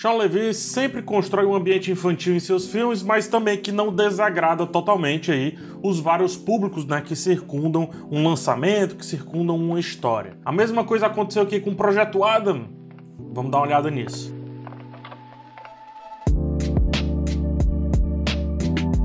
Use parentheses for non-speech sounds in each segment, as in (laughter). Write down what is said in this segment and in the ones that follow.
Sean Levy sempre constrói um ambiente infantil em seus filmes, mas também que não desagrada totalmente aí os vários públicos né, que circundam um lançamento, que circundam uma história. A mesma coisa aconteceu aqui com o Projeto Adam. Vamos dar uma olhada nisso.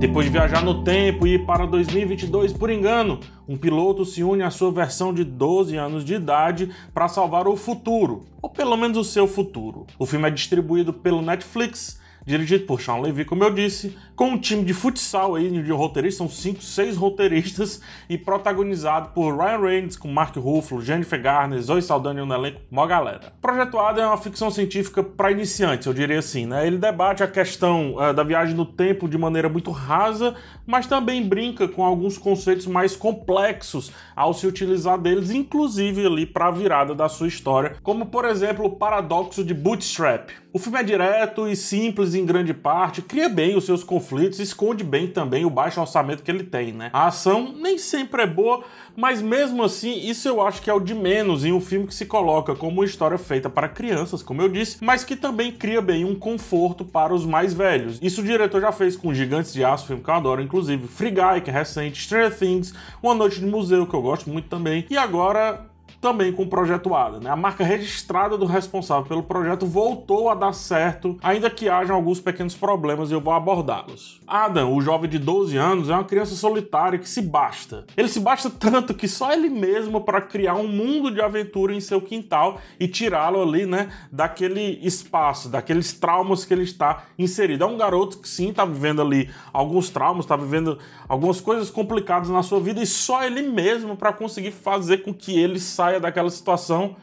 Depois de viajar no tempo e ir para 2022 por engano, um piloto se une à sua versão de 12 anos de idade para salvar o futuro, ou pelo menos o seu futuro. O filme é distribuído pelo Netflix dirigido por Sean Levy, como eu disse, com um time de futsal aí de roteiristas, são 5, 6 roteiristas, (laughs) e protagonizado por Ryan Reynolds, com Mark Ruffalo, Jennifer Garner, Zoe Saldana no elenco, uma galera. Projeto Adam é uma ficção científica para iniciantes, eu diria assim, né? Ele debate a questão uh, da viagem no tempo de maneira muito rasa, mas também brinca com alguns conceitos mais complexos ao se utilizar deles, inclusive ali para a virada da sua história, como por exemplo o paradoxo de Bootstrap. O filme é direto e simples em grande parte, cria bem os seus conflitos, esconde bem também o baixo orçamento que ele tem, né? A ação nem sempre é boa, mas mesmo assim, isso eu acho que é o de menos em um filme que se coloca como uma história feita para crianças, como eu disse, mas que também cria bem um conforto para os mais velhos. Isso o diretor já fez com Gigantes de Aço, filme que eu adoro, inclusive Free Guy, que é recente, Stranger Things, Uma Noite de Museu, que eu gosto muito também, e agora também com o projeto Ada. Né? A marca registrada do responsável pelo projeto voltou a dar certo, ainda que hajam alguns pequenos problemas e eu vou abordá-los. Adam, o jovem de 12 anos, é uma criança solitária que se basta. Ele se basta tanto que só ele mesmo para criar um mundo de aventura em seu quintal e tirá-lo ali, né, daquele espaço, daqueles traumas que ele está inserido. É um garoto que sim está vivendo ali alguns traumas, está vivendo algumas coisas complicadas na sua vida e só ele mesmo para conseguir fazer com que ele saia saia daquela situação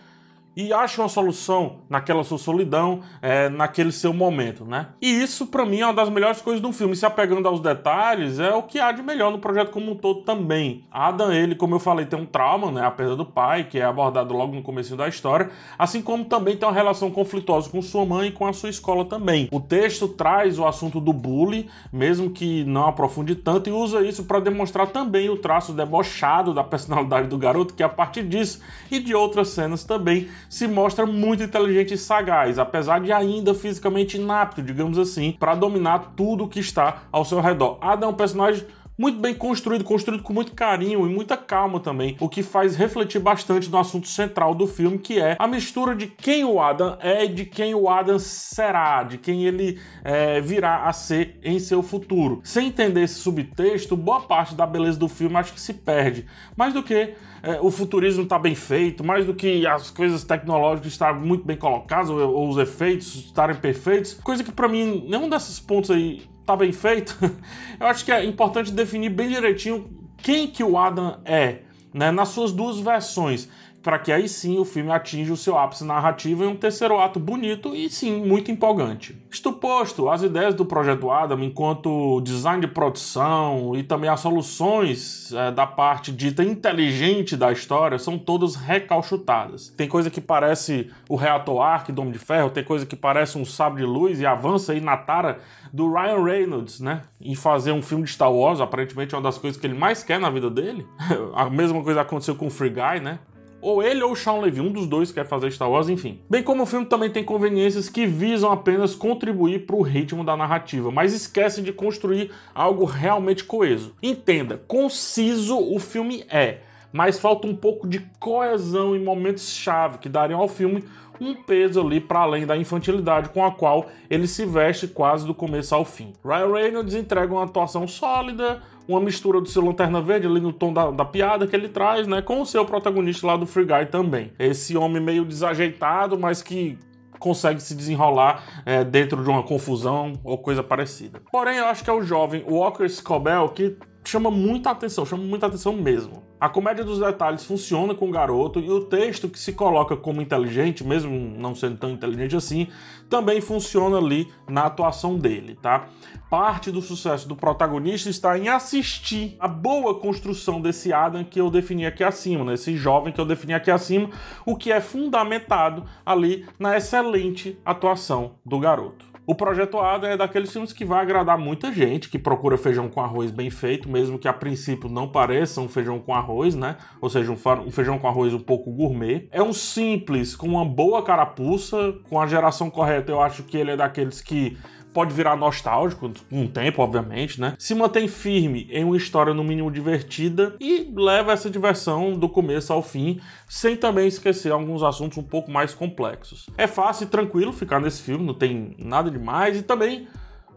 e acha uma solução naquela sua solidão, é, naquele seu momento, né? E isso, para mim, é uma das melhores coisas do filme. Se apegando aos detalhes, é o que há de melhor no projeto como um todo também. Adam, ele, como eu falei, tem um trauma, né? A perda do pai, que é abordado logo no começo da história, assim como também tem uma relação conflituosa com sua mãe e com a sua escola também. O texto traz o assunto do bullying, mesmo que não aprofunde tanto, e usa isso para demonstrar também o traço debochado da personalidade do garoto, que a partir disso e de outras cenas também se mostra muito inteligente e sagaz, apesar de ainda fisicamente inapto, digamos assim, para dominar tudo que está ao seu redor. Adam é um personagem muito bem construído, construído com muito carinho e muita calma também, o que faz refletir bastante no assunto central do filme, que é a mistura de quem o Adam é e de quem o Adam será, de quem ele é, virá a ser em seu futuro. Sem entender esse subtexto, boa parte da beleza do filme acho que se perde. Mais do que é, o futurismo está bem feito, mais do que as coisas tecnológicas estarem muito bem colocadas ou, ou os efeitos estarem perfeitos, coisa que para mim nenhum desses pontos aí tá bem feito, (laughs) eu acho que é importante definir bem direitinho quem que o Adam é, né, nas suas duas versões para que aí sim o filme atinja o seu ápice narrativo em um terceiro ato bonito e sim muito empolgante. Isto posto, as ideias do projeto Adam enquanto design de produção e também as soluções é, da parte dita inteligente da história são todas recalchutadas. Tem coisa que parece o reator Arc do Homem de Ferro, tem coisa que parece um sabre de luz e avança aí na tara do Ryan Reynolds, né? Em fazer um filme de Star Wars, aparentemente é uma das coisas que ele mais quer na vida dele. (laughs) A mesma coisa aconteceu com o Free Guy, né? Ou ele ou o Sean Levy, um dos dois quer fazer Star Wars, enfim. Bem como o filme também tem conveniências que visam apenas contribuir para o ritmo da narrativa, mas esquecem de construir algo realmente coeso. Entenda, conciso o filme é, mas falta um pouco de coesão em momentos-chave que dariam ao filme um peso ali para além da infantilidade com a qual ele se veste quase do começo ao fim. Ryan Reynolds entrega uma atuação sólida, uma mistura do seu Lanterna Verde ali no tom da, da, piada que ele traz, né, com o seu protagonista lá do Free Guy também. Esse homem meio desajeitado, mas que consegue se desenrolar é, dentro de uma confusão ou coisa parecida. Porém, eu acho que é o jovem Walker Scobell que chama muita atenção, chama muita atenção mesmo. A comédia dos detalhes funciona com o garoto e o texto que se coloca como inteligente, mesmo não sendo tão inteligente assim, também funciona ali na atuação dele, tá? Parte do sucesso do protagonista está em assistir a boa construção desse Adam que eu defini aqui acima, né? Esse jovem que eu defini aqui acima, o que é fundamentado ali na excelente atuação do garoto. O Projeto Ada é daqueles filmes que vai agradar muita gente, que procura feijão com arroz bem feito, mesmo que a princípio não pareça um feijão com arroz, né? Ou seja, um feijão com arroz um pouco gourmet. É um simples, com uma boa carapuça, com a geração correta, eu acho que ele é daqueles que pode virar nostálgico com um tempo, obviamente, né? Se mantém firme em uma história no mínimo divertida e leva essa diversão do começo ao fim, sem também esquecer alguns assuntos um pouco mais complexos. É fácil e tranquilo ficar nesse filme, não tem nada demais e também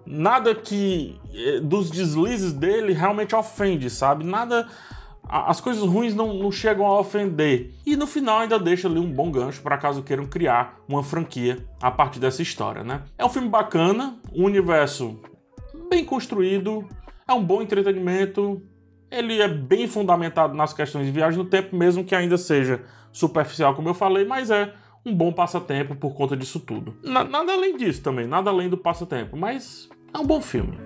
nada que eh, dos deslizes dele realmente ofende, sabe? Nada as coisas ruins não, não, chegam a ofender. E no final ainda deixa ali um bom gancho para caso queiram criar uma franquia a partir dessa história, né? É um filme bacana, um universo bem construído, é um bom entretenimento, ele é bem fundamentado nas questões de viagem no tempo, mesmo que ainda seja superficial, como eu falei, mas é um bom passatempo por conta disso tudo. nada além disso também, nada além do passatempo, mas é um bom filme.